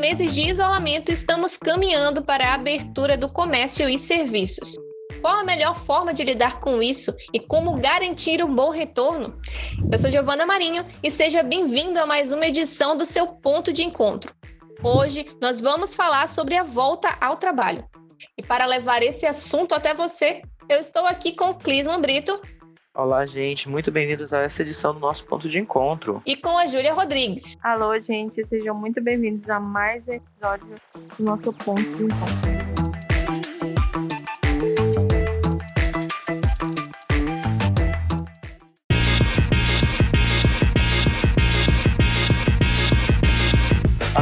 meses de isolamento, estamos caminhando para a abertura do comércio e serviços. Qual a melhor forma de lidar com isso e como garantir um bom retorno? Eu sou Giovana Marinho e seja bem-vindo a mais uma edição do seu Ponto de Encontro. Hoje nós vamos falar sobre a volta ao trabalho. E para levar esse assunto até você, eu estou aqui com Clisman Brito. Olá, gente, muito bem-vindos a essa edição do nosso Ponto de Encontro. E com a Júlia Rodrigues. Alô, gente, sejam muito bem-vindos a mais um episódio do nosso Ponto de Encontro.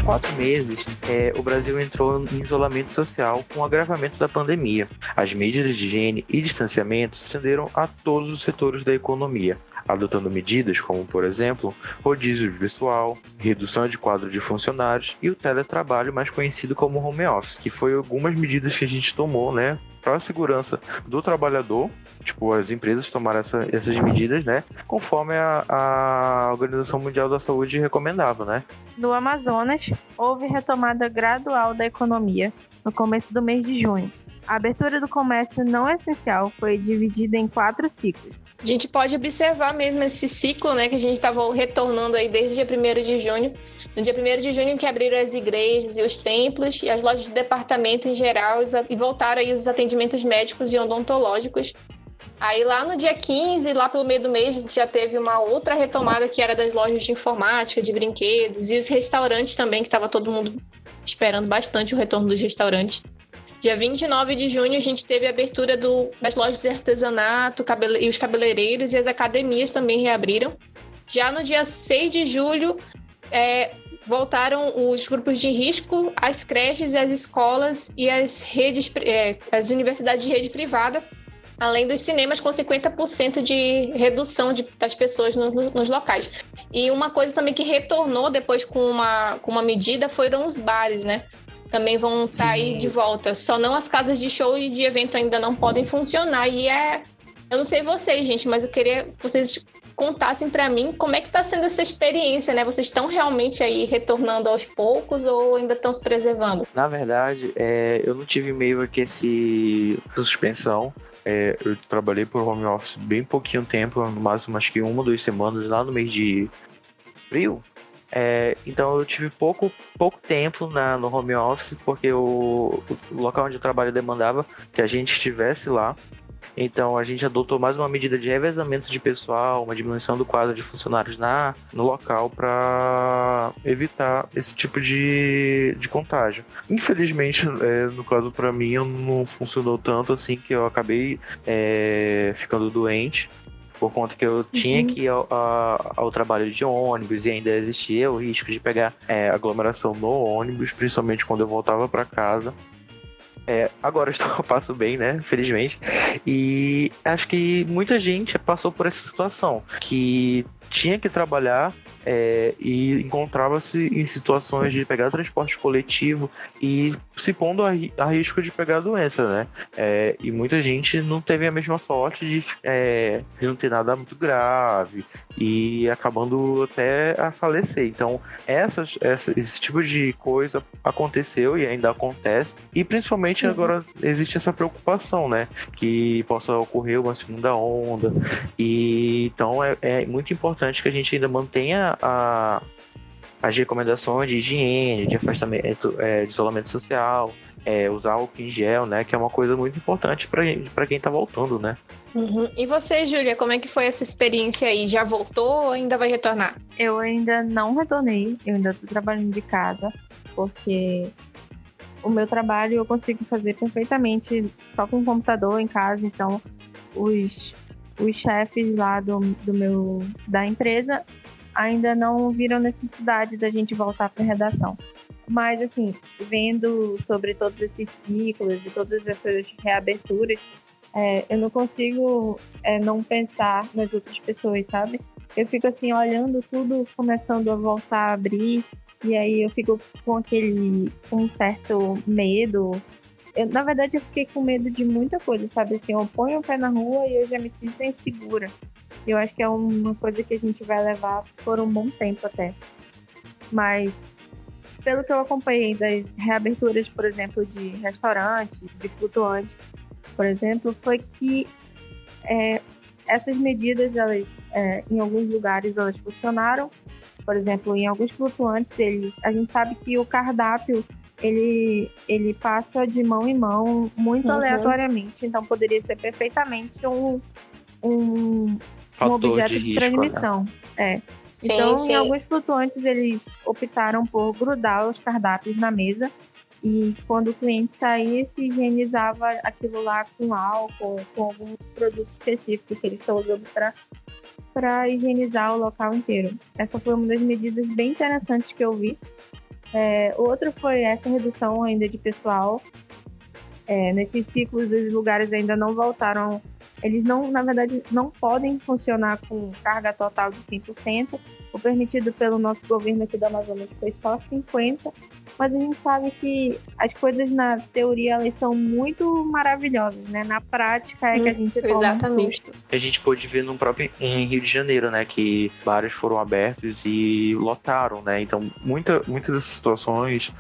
Quatro meses, é, o Brasil entrou em isolamento social com o agravamento da pandemia. As medidas de higiene e distanciamento se estenderam a todos os setores da economia, adotando medidas como, por exemplo, rodízio de pessoal, redução de quadro de funcionários e o teletrabalho, mais conhecido como home office, que foi algumas medidas que a gente tomou, né, para a segurança do trabalhador, tipo, as empresas tomaram essa, essas medidas, né, conforme a, a Organização Mundial da Saúde recomendava, né. No Amazonas, houve retomada gradual da economia no começo do mês de junho. A abertura do comércio não essencial foi dividida em quatro ciclos. A gente pode observar mesmo esse ciclo, né, que a gente estava retornando aí desde o dia 1 de junho. No dia 1 de junho que abriram as igrejas e os templos e as lojas de departamento em geral e voltaram aí os atendimentos médicos e odontológicos. Aí lá no dia 15, lá pelo meio do mês, a gente já teve uma outra retomada que era das lojas de informática, de brinquedos e os restaurantes também, que estava todo mundo esperando bastante o retorno dos restaurantes. Dia 29 de junho, a gente teve a abertura do, das lojas de artesanato cabele, e os cabeleireiros e as academias também reabriram. Já no dia 6 de julho, é, voltaram os grupos de risco, as creches, as escolas e as redes, é, as universidades de rede privada, além dos cinemas com 50% de redução de, das pessoas no, no, nos locais. E uma coisa também que retornou depois com uma, com uma medida foram os bares, né? Também vão aí de volta. Só não as casas de show e de evento ainda não podem funcionar. E é. Eu não sei vocês, gente, mas eu queria que vocês contassem para mim como é que está sendo essa experiência, né? Vocês estão realmente aí retornando aos poucos ou ainda estão se preservando? Na verdade, é, eu não tive meio que esse suspensão. É, eu trabalhei por home office bem pouquinho tempo, no máximo acho que uma, duas semanas, lá no mês de abril. É, então eu tive pouco, pouco tempo na, no home office, porque o, o local onde eu trabalho demandava que a gente estivesse lá. Então a gente adotou mais uma medida de revezamento de pessoal, uma diminuição do quadro de funcionários na, no local para evitar esse tipo de, de contágio. Infelizmente, é, no caso para mim, não funcionou tanto assim que eu acabei é, ficando doente por conta que eu tinha uhum. que ir ao, ao, trabalho de ônibus e ainda existia o risco de pegar é, aglomeração no ônibus, principalmente quando eu voltava para casa. É, agora eu estou, passo bem, né? Felizmente. E acho que muita gente passou por essa situação. Que tinha que trabalhar é, e encontrava-se em situações de pegar transporte coletivo e se pondo a, a risco de pegar a doença, né? É, e muita gente não teve a mesma sorte de, é, de, não ter nada muito grave e acabando até a falecer. Então, essas, essa, esse tipo de coisa aconteceu e ainda acontece. E principalmente uhum. agora existe essa preocupação, né? Que possa ocorrer uma segunda onda. E então é, é muito importante que a gente ainda mantenha a, as recomendações de higiene, de afastamento, é, de isolamento social, é, usar álcool em gel, né? Que é uma coisa muito importante para quem está voltando, né? Uhum. E você, Júlia, como é que foi essa experiência aí? Já voltou ou ainda vai retornar? Eu ainda não retornei, eu ainda estou trabalhando de casa, porque o meu trabalho eu consigo fazer perfeitamente só com o computador em casa, então os, os chefes lá do, do meu da empresa ainda não viram necessidade da gente voltar para a redação. Mas, assim, vendo sobre todos esses ciclos e todas essas reaberturas, é, eu não consigo é, não pensar nas outras pessoas, sabe? Eu fico, assim, olhando tudo começando a voltar a abrir, e aí eu fico com aquele, com um certo medo. Eu, na verdade, eu fiquei com medo de muita coisa, sabe? Assim, eu ponho o pé na rua e eu já me sinto insegura. Eu acho que é uma coisa que a gente vai levar por um bom tempo até. Mas pelo que eu acompanhei das reaberturas, por exemplo, de restaurantes, de flutuantes, por exemplo, foi que é, essas medidas, elas, é, em alguns lugares, elas funcionaram. Por exemplo, em alguns flutuantes, eles, a gente sabe que o cardápio ele, ele passa de mão em mão muito uhum. aleatoriamente, então poderia ser perfeitamente um, um, um objeto de, de risco, né? transmissão. Né? É. Sim, então, sim. em alguns flutuantes, eles optaram por grudar os cardápios na mesa e quando o cliente saía, se higienizava aquilo lá com álcool, com algum produto específico que eles estão usando para higienizar o local inteiro. Essa foi uma das medidas bem interessantes que eu vi. É, outro foi essa redução ainda de pessoal. É, nesses ciclos, os lugares ainda não voltaram eles não, na verdade, não podem funcionar com carga total de 100%. O permitido pelo nosso governo aqui do Amazonas foi só 50%, mas a gente sabe que as coisas na teoria elas são muito maravilhosas, né? Na prática é que a hum, gente toma Exatamente. Um a gente pôde ver no próprio em Rio de Janeiro, né, que bares foram abertos e lotaram, né? Então, muita, muitas dessas situações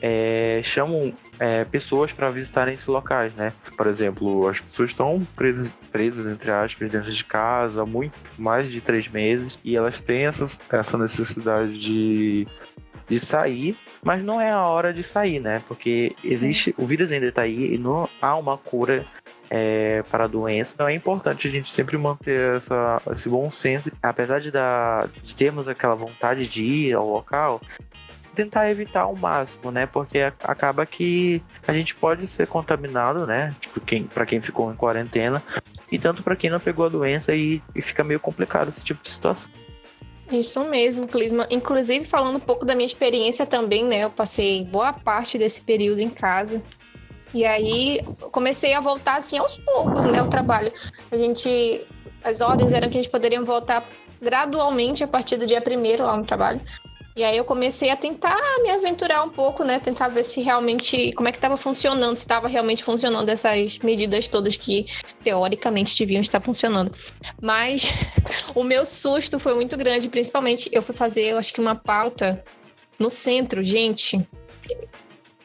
é, chamam é, pessoas para visitarem esses locais, né? Por exemplo, as pessoas estão presas, presas, entre aspas, dentro de casa há muito mais de três meses e elas têm essa, essa necessidade de, de sair, mas não é a hora de sair, né? Porque existe, o vírus ainda está aí e não há uma cura é, para a doença. Então é importante a gente sempre manter essa, esse bom senso. Apesar de, dar, de termos aquela vontade de ir ao local, tentar evitar ao máximo, né? Porque acaba que a gente pode ser contaminado, né? Tipo, quem, para quem ficou em quarentena, e tanto para quem não pegou a doença e, e fica meio complicado esse tipo de situação. Isso mesmo, Clisma. Inclusive, falando um pouco da minha experiência também, né? Eu passei boa parte desse período em casa. E aí, comecei a voltar, assim, aos poucos, né? O trabalho. A gente... As ordens eram que a gente poderia voltar gradualmente a partir do dia primeiro lá no trabalho. E aí eu comecei a tentar me aventurar um pouco, né? Tentar ver se realmente como é que estava funcionando, se estava realmente funcionando essas medidas todas que teoricamente deviam estar funcionando. Mas o meu susto foi muito grande, principalmente eu fui fazer, eu acho que uma pauta no centro, gente.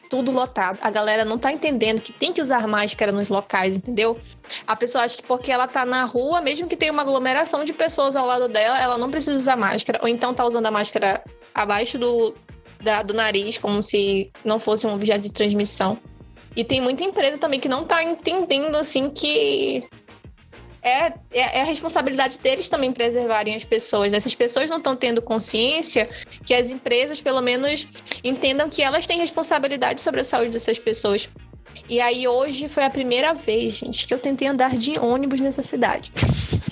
Tudo lotado. A galera não tá entendendo que tem que usar máscara nos locais, entendeu? A pessoa acha que porque ela tá na rua, mesmo que tenha uma aglomeração de pessoas ao lado dela, ela não precisa usar máscara. Ou então tá usando a máscara abaixo do, da, do nariz, como se não fosse um objeto de transmissão. E tem muita empresa também que não está entendendo, assim, que é, é, é, a responsabilidade deles também preservarem as pessoas. Né? Essas pessoas não estão tendo consciência que as empresas, pelo menos, entendam que elas têm responsabilidade sobre a saúde dessas pessoas. E aí, hoje foi a primeira vez, gente, que eu tentei andar de ônibus nessa cidade.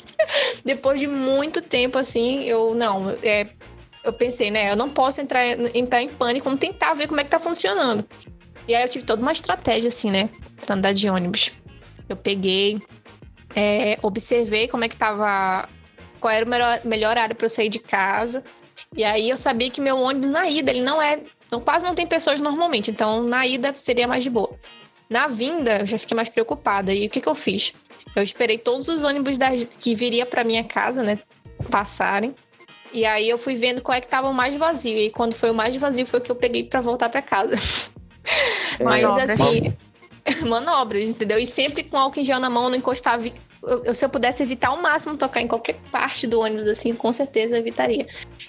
Depois de muito tempo, assim, eu, não, é, eu pensei, né? Eu não posso entrar, entrar em pânico, vamos tentar ver como é que tá funcionando. E aí eu tive toda uma estratégia, assim, né? Pra andar de ônibus. Eu peguei, é, observei como é que tava. Qual era o melhor, melhor área para eu sair de casa. E aí eu sabia que meu ônibus na ida, ele não é. Não, quase não tem pessoas normalmente. Então, na ida seria mais de boa. Na vinda, eu já fiquei mais preocupada. E o que, que eu fiz? Eu esperei todos os ônibus da, que viria para minha casa, né? Passarem. E aí eu fui vendo qual é que tava o mais vazio. E quando foi o mais vazio foi o que eu peguei para voltar para casa. É, Mas assim, manobras, entendeu? E sempre com álcool em gel na mão, não encostava. Eu, se eu pudesse evitar ao máximo tocar em qualquer parte do ônibus, assim, com certeza eu evitaria.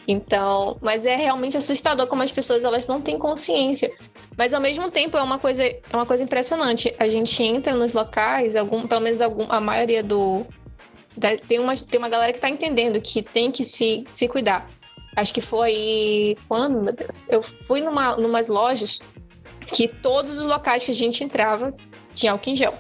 Então, mas é realmente assustador como as pessoas elas não têm consciência. Mas ao mesmo tempo é uma coisa, é uma coisa impressionante. A gente entra nos locais, algum, pelo menos algum, a maioria do, tem uma, tem uma galera que tá entendendo que tem que se, se cuidar. Acho que foi quando, meu Deus? Eu fui numa numas lojas que todos os locais que a gente entrava tinha álcool em gel.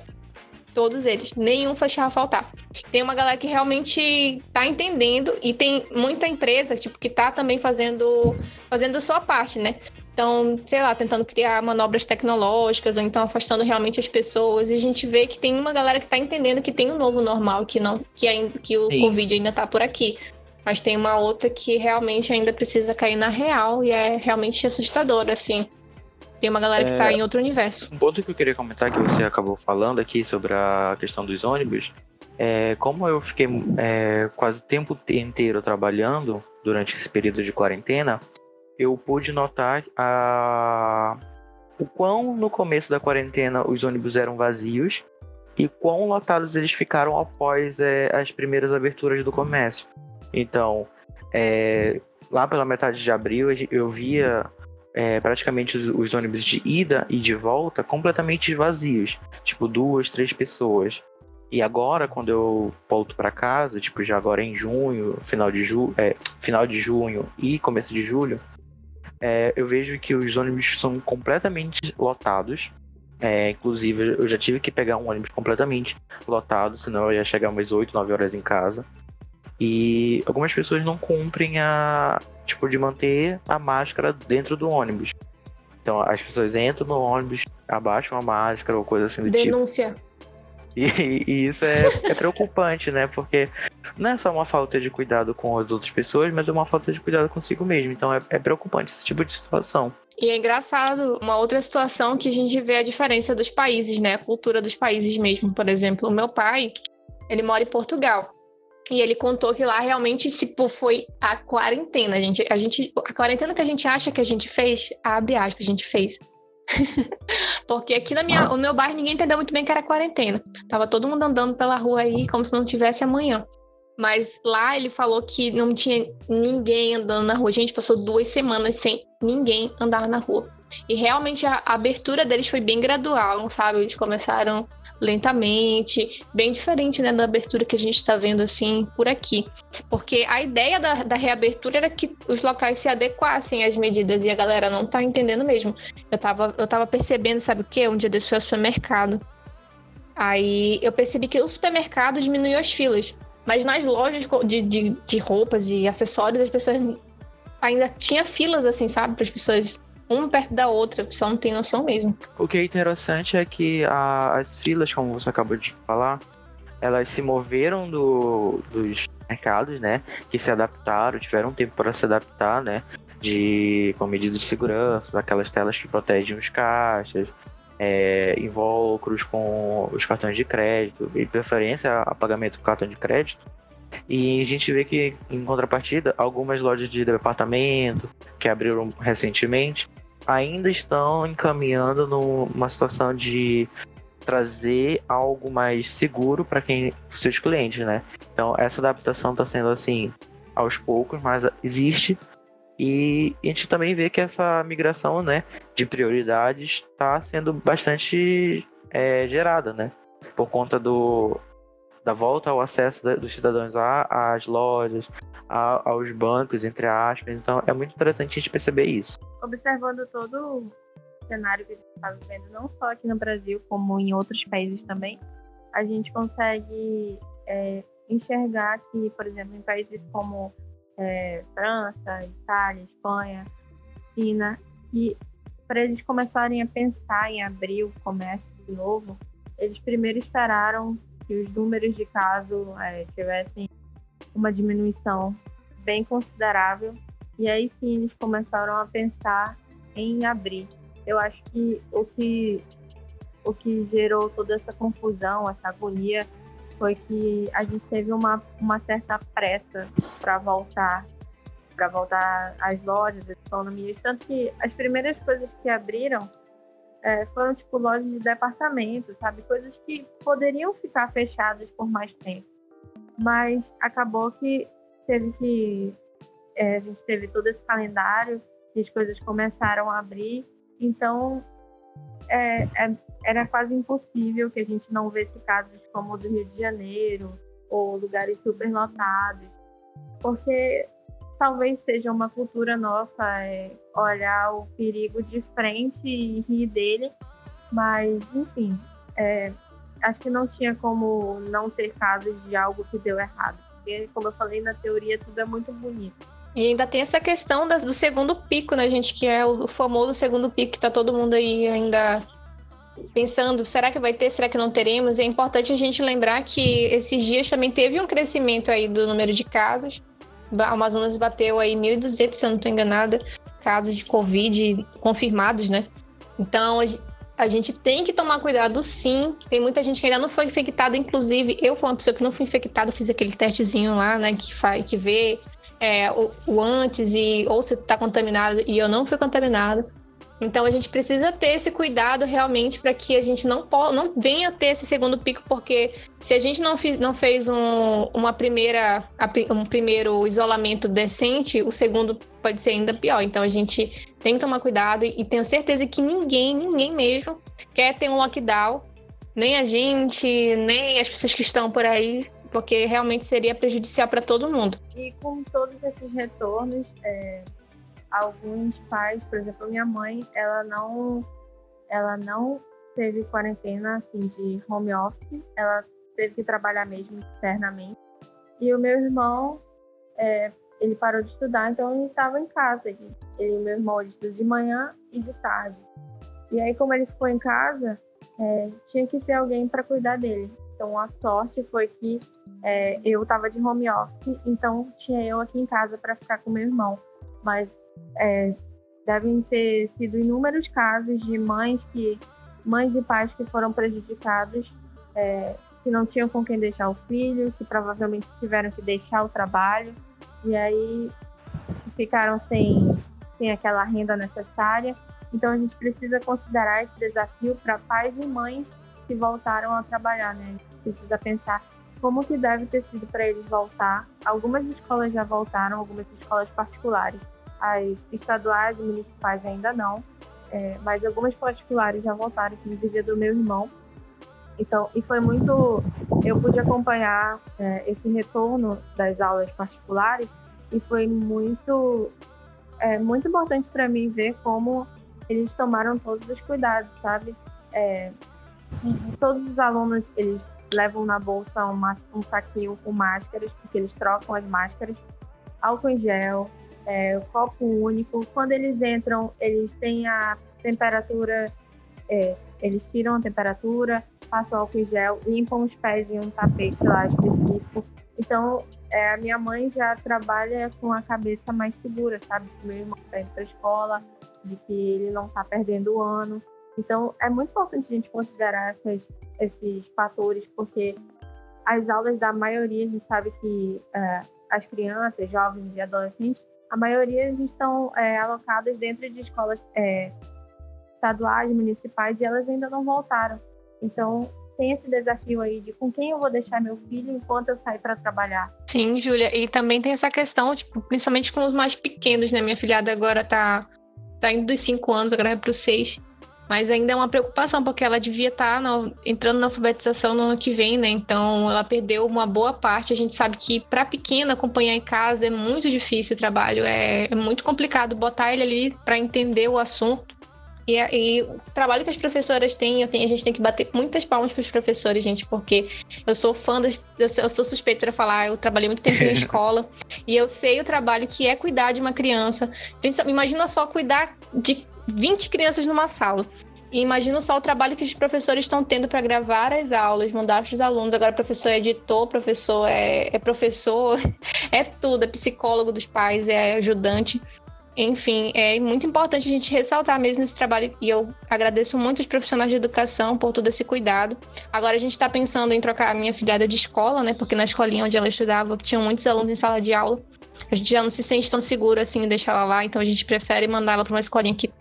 Todos eles, nenhum fechava faltar. Tem uma galera que realmente tá entendendo e tem muita empresa, tipo, que tá também fazendo fazendo a sua parte, né? Então, sei lá, tentando criar manobras tecnológicas ou então afastando realmente as pessoas. E a gente vê que tem uma galera que está entendendo que tem um novo normal, que não que, ainda, que o Sim. Covid ainda está por aqui. Mas tem uma outra que realmente ainda precisa cair na real e é realmente assustadora, assim. Tem uma galera é... que está em outro universo. Um ponto que eu queria comentar que você acabou falando aqui sobre a questão dos ônibus. É, como eu fiquei é, quase o tempo inteiro trabalhando durante esse período de quarentena, eu pude notar a... o quão no começo da quarentena os ônibus eram vazios e quão lotados eles ficaram após é, as primeiras aberturas do comércio. Então, é, lá pela metade de abril, eu via é, praticamente os, os, ônibus de ida e de volta completamente vazios, tipo duas, três pessoas. E agora, quando eu volto para casa, tipo já agora em junho, final de, ju é, final de junho e começo de julho, é, eu vejo que os ônibus são completamente lotados. É, inclusive, eu já tive que pegar um ônibus completamente lotado, senão eu ia chegar umas 8, 9 horas em casa. E algumas pessoas não cumprem a. Tipo, de manter a máscara dentro do ônibus. Então, as pessoas entram no ônibus, abaixam a máscara ou coisa assim do Denúncia. tipo. E, e isso é, é, preocupante, né? Porque não é só uma falta de cuidado com as outras pessoas, mas é uma falta de cuidado consigo mesmo. Então é, é preocupante esse tipo de situação. E é engraçado, uma outra situação que a gente vê a diferença dos países, né? A cultura dos países mesmo. Por exemplo, o meu pai, ele mora em Portugal. E ele contou que lá realmente tipo, foi a quarentena. A gente, a gente, a quarentena que a gente acha que a gente fez, abre aspas, a gente fez. Porque aqui na minha, no meu bairro ninguém entendeu muito bem que era quarentena. Tava todo mundo andando pela rua aí como se não tivesse amanhã. Mas lá ele falou que não tinha ninguém andando na rua. A gente passou duas semanas sem ninguém andar na rua. E realmente a abertura deles foi bem gradual, sabe? Eles começaram lentamente, bem diferente né, da abertura que a gente está vendo assim por aqui. Porque a ideia da, da, reabertura era que os locais se adequassem às medidas e a galera não tá entendendo mesmo. Eu tava, eu tava percebendo, sabe o que? Um dia desse foi ao supermercado. Aí eu percebi que o supermercado diminuiu as filas. Mas nas lojas de, de, de roupas e acessórios, as pessoas ainda tinha filas, assim, sabe? Para as pessoas uma perto da outra, só não tem noção mesmo. O que é interessante é que a, as filas, como você acabou de falar, elas se moveram do, dos mercados, né? Que se adaptaram, tiveram tempo para se adaptar, né? De, com medidas de segurança, aquelas telas que protegem os caixas, é, invólucros com os cartões de crédito, e preferência a pagamento com cartão de crédito. E a gente vê que, em contrapartida, algumas lojas de departamento que abriram recentemente ainda estão encaminhando numa situação de trazer algo mais seguro para quem seus clientes, né? Então essa adaptação está sendo assim aos poucos, mas existe e a gente também vê que essa migração, né, de prioridades está sendo bastante é, gerada, né? Por conta do da volta ao acesso dos cidadãos às lojas, aos bancos, entre aspas. Então é muito interessante a gente perceber isso. Observando todo o cenário que a gente está vivendo, não só aqui no Brasil, como em outros países também, a gente consegue é, enxergar que, por exemplo, em países como é, França, Itália, Espanha, China, que para eles começarem a pensar em abrir o comércio de novo, eles primeiro esperaram que os números de casos é, tivessem uma diminuição bem considerável. E aí sim eles começaram a pensar em abrir. Eu acho que o que, o que gerou toda essa confusão, essa agonia, foi que a gente teve uma, uma certa pressa para voltar para voltar às lojas, às economias. Tanto que as primeiras coisas que abriram é, foram tipo lojas de departamento, sabe? Coisas que poderiam ficar fechadas por mais tempo. Mas acabou que teve que. É, a gente teve todo esse calendário e as coisas começaram a abrir. Então é, é, era quase impossível que a gente não visse casos como o do Rio de Janeiro ou lugares superlotados. Porque talvez seja uma cultura nossa é, olhar o perigo de frente e rir dele, mas enfim, é, acho que não tinha como não ter casos de algo que deu errado. Porque, como eu falei, na teoria tudo é muito bonito. E ainda tem essa questão das, do segundo pico, né, gente? Que é o famoso segundo pico que tá todo mundo aí ainda pensando, será que vai ter, será que não teremos? É importante a gente lembrar que esses dias também teve um crescimento aí do número de casos Amazonas bateu aí 1.200, se eu não estou enganada, casos de Covid confirmados, né? Então, a gente tem que tomar cuidado sim. Tem muita gente que ainda não foi infectada, inclusive eu fui uma pessoa que não fui infectada, fiz aquele testezinho lá, né, que faz, que vê é, o, o, antes e ou se está contaminado e eu não fui contaminado. Então a gente precisa ter esse cuidado realmente para que a gente não, não venha ter esse segundo pico, porque se a gente não, fiz, não fez um, uma primeira, um primeiro isolamento decente, o segundo pode ser ainda pior. Então a gente tem que tomar cuidado e, tenho certeza que ninguém, ninguém mesmo, quer ter um lockdown, nem a gente, nem as pessoas que estão por aí, porque realmente seria prejudicial para todo mundo. E com todos esses retornos, é alguns pais, por exemplo, minha mãe, ela não, ela não teve quarentena assim de home office, ela teve que trabalhar mesmo externamente. E o meu irmão, é, ele parou de estudar, então ele estava em casa. Ele, ele, meu irmão, ele estuda de manhã e de tarde. E aí, como ele ficou em casa, é, tinha que ter alguém para cuidar dele. Então, a sorte foi que é, eu estava de home office, então tinha eu aqui em casa para ficar com meu irmão mas é, devem ter sido inúmeros casos de mães que mães e pais que foram prejudicados, é, que não tinham com quem deixar o filho, que provavelmente tiveram que deixar o trabalho e aí ficaram sem, sem aquela renda necessária. Então a gente precisa considerar esse desafio para pais e mães que voltaram a trabalhar, né? A gente precisa pensar como que deve ter sido para eles voltar. Algumas escolas já voltaram, algumas escolas particulares as estaduais e municipais ainda não, é, mas algumas particulares já voltaram, inclusive do meu irmão. Então, e foi muito. Eu pude acompanhar é, esse retorno das aulas particulares e foi muito, é, muito importante para mim ver como eles tomaram todos os cuidados, sabe? É, todos os alunos eles levam na bolsa um saquinho com máscaras, porque eles trocam as máscaras, álcool em gel, é, copo único. Quando eles entram, eles têm a temperatura, é, eles tiram a temperatura, passam álcool em gel, limpam os pés em um tapete lá específico. Então, é, a minha mãe já trabalha com a cabeça mais segura, sabe? Que meu irmão está indo para escola, de que ele não está perdendo o ano. Então, é muito importante a gente considerar essas, esses fatores, porque as aulas da maioria, a gente sabe que é, as crianças, jovens e adolescentes a maioria estão é, alocadas dentro de escolas é, estaduais, municipais, e elas ainda não voltaram. Então, tem esse desafio aí de com quem eu vou deixar meu filho enquanto eu sair para trabalhar. Sim, Júlia, e também tem essa questão, tipo, principalmente com os mais pequenos, né? Minha filhada agora tá, tá indo dos 5 anos, agora é para os 6. Mas ainda é uma preocupação, porque ela devia estar tá entrando na alfabetização no ano que vem, né? Então ela perdeu uma boa parte. A gente sabe que para pequena acompanhar em casa é muito difícil o trabalho, é, é muito complicado botar ele ali para entender o assunto. E, e, o trabalho que as professoras têm, tenho, a gente tem que bater muitas palmas para os professores, gente, porque eu sou fã das. Eu sou, eu sou suspeita para falar, eu trabalhei muito tempo na escola e eu sei o trabalho que é cuidar de uma criança. Imagina só cuidar de 20 crianças numa sala. E imagina só o trabalho que os professores estão tendo para gravar as aulas, mandar para os alunos. Agora, professor é editor, professor é, é professor, é tudo, é psicólogo dos pais, é ajudante. Enfim, é muito importante a gente ressaltar mesmo esse trabalho e eu agradeço muito os profissionais de educação por todo esse cuidado. Agora a gente está pensando em trocar a minha filhada de escola, né? Porque na escolinha onde ela estudava tinham muitos alunos em sala de aula. A gente já não se sente tão seguro assim em deixar ela lá, então a gente prefere mandá-la para uma escolinha que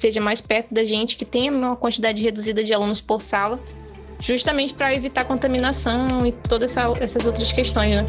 seja mais perto da gente, que tenha uma quantidade reduzida de alunos por sala, justamente para evitar contaminação e todas essa, essas outras questões, né?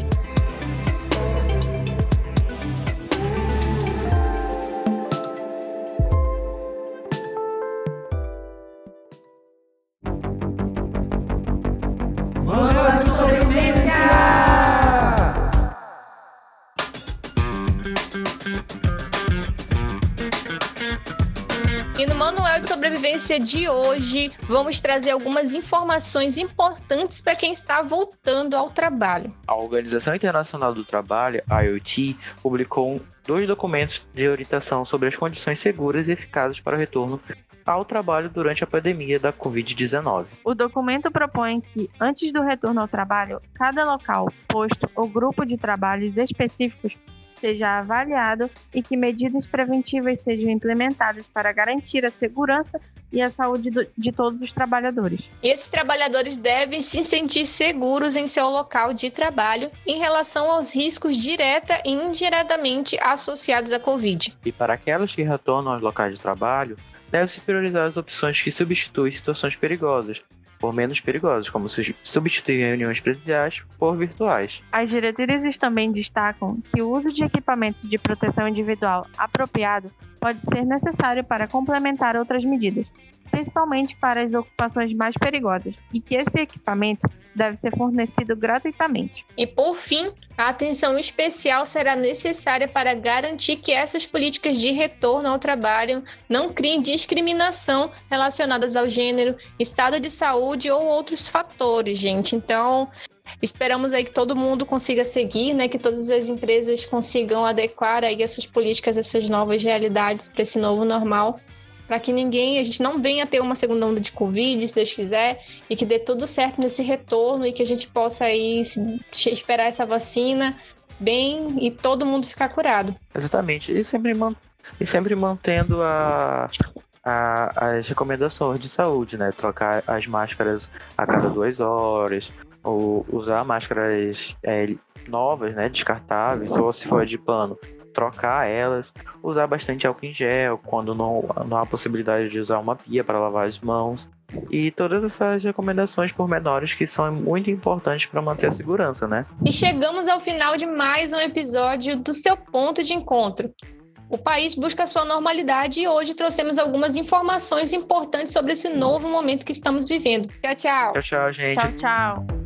Notícia de hoje, vamos trazer algumas informações importantes para quem está voltando ao trabalho. A Organização Internacional do Trabalho, a IoT, publicou dois documentos de orientação sobre as condições seguras e eficazes para o retorno ao trabalho durante a pandemia da Covid-19. O documento propõe que, antes do retorno ao trabalho, cada local, posto ou grupo de trabalhos específicos seja avaliado e que medidas preventivas sejam implementadas para garantir a segurança e a saúde de todos os trabalhadores. E esses trabalhadores devem se sentir seguros em seu local de trabalho em relação aos riscos direta e indiretamente associados à Covid. E para aquelas que retornam aos locais de trabalho, deve-se priorizar as opções que substituem situações perigosas, por menos perigosas, como substituir reuniões presenciais por virtuais. As diretrizes também destacam que o uso de equipamentos de proteção individual apropriado pode ser necessário para complementar outras medidas, principalmente para as ocupações mais perigosas, e que esse equipamento deve ser fornecido gratuitamente. E por fim, a atenção especial será necessária para garantir que essas políticas de retorno ao trabalho não criem discriminação relacionadas ao gênero, estado de saúde ou outros fatores, gente. Então, Esperamos aí que todo mundo consiga seguir, né? Que todas as empresas consigam adequar aí essas políticas, essas novas realidades para esse novo normal para que ninguém, a gente não venha ter uma segunda onda de Covid, se Deus quiser, e que dê tudo certo nesse retorno e que a gente possa aí esperar essa vacina bem e todo mundo ficar curado. Exatamente. E sempre, man e sempre mantendo a, a, as recomendações de saúde, né? Trocar as máscaras a cada duas horas, ou usar máscaras é, novas, né? Descartáveis, ou se for de pano, trocar elas, usar bastante álcool em gel quando não, não há possibilidade de usar uma pia para lavar as mãos. E todas essas recomendações pormenores que são muito importantes para manter a segurança, né? E chegamos ao final de mais um episódio do seu ponto de encontro. O país busca sua normalidade e hoje trouxemos algumas informações importantes sobre esse novo momento que estamos vivendo. Tchau, tchau. Tchau, tchau, gente. Tchau, tchau.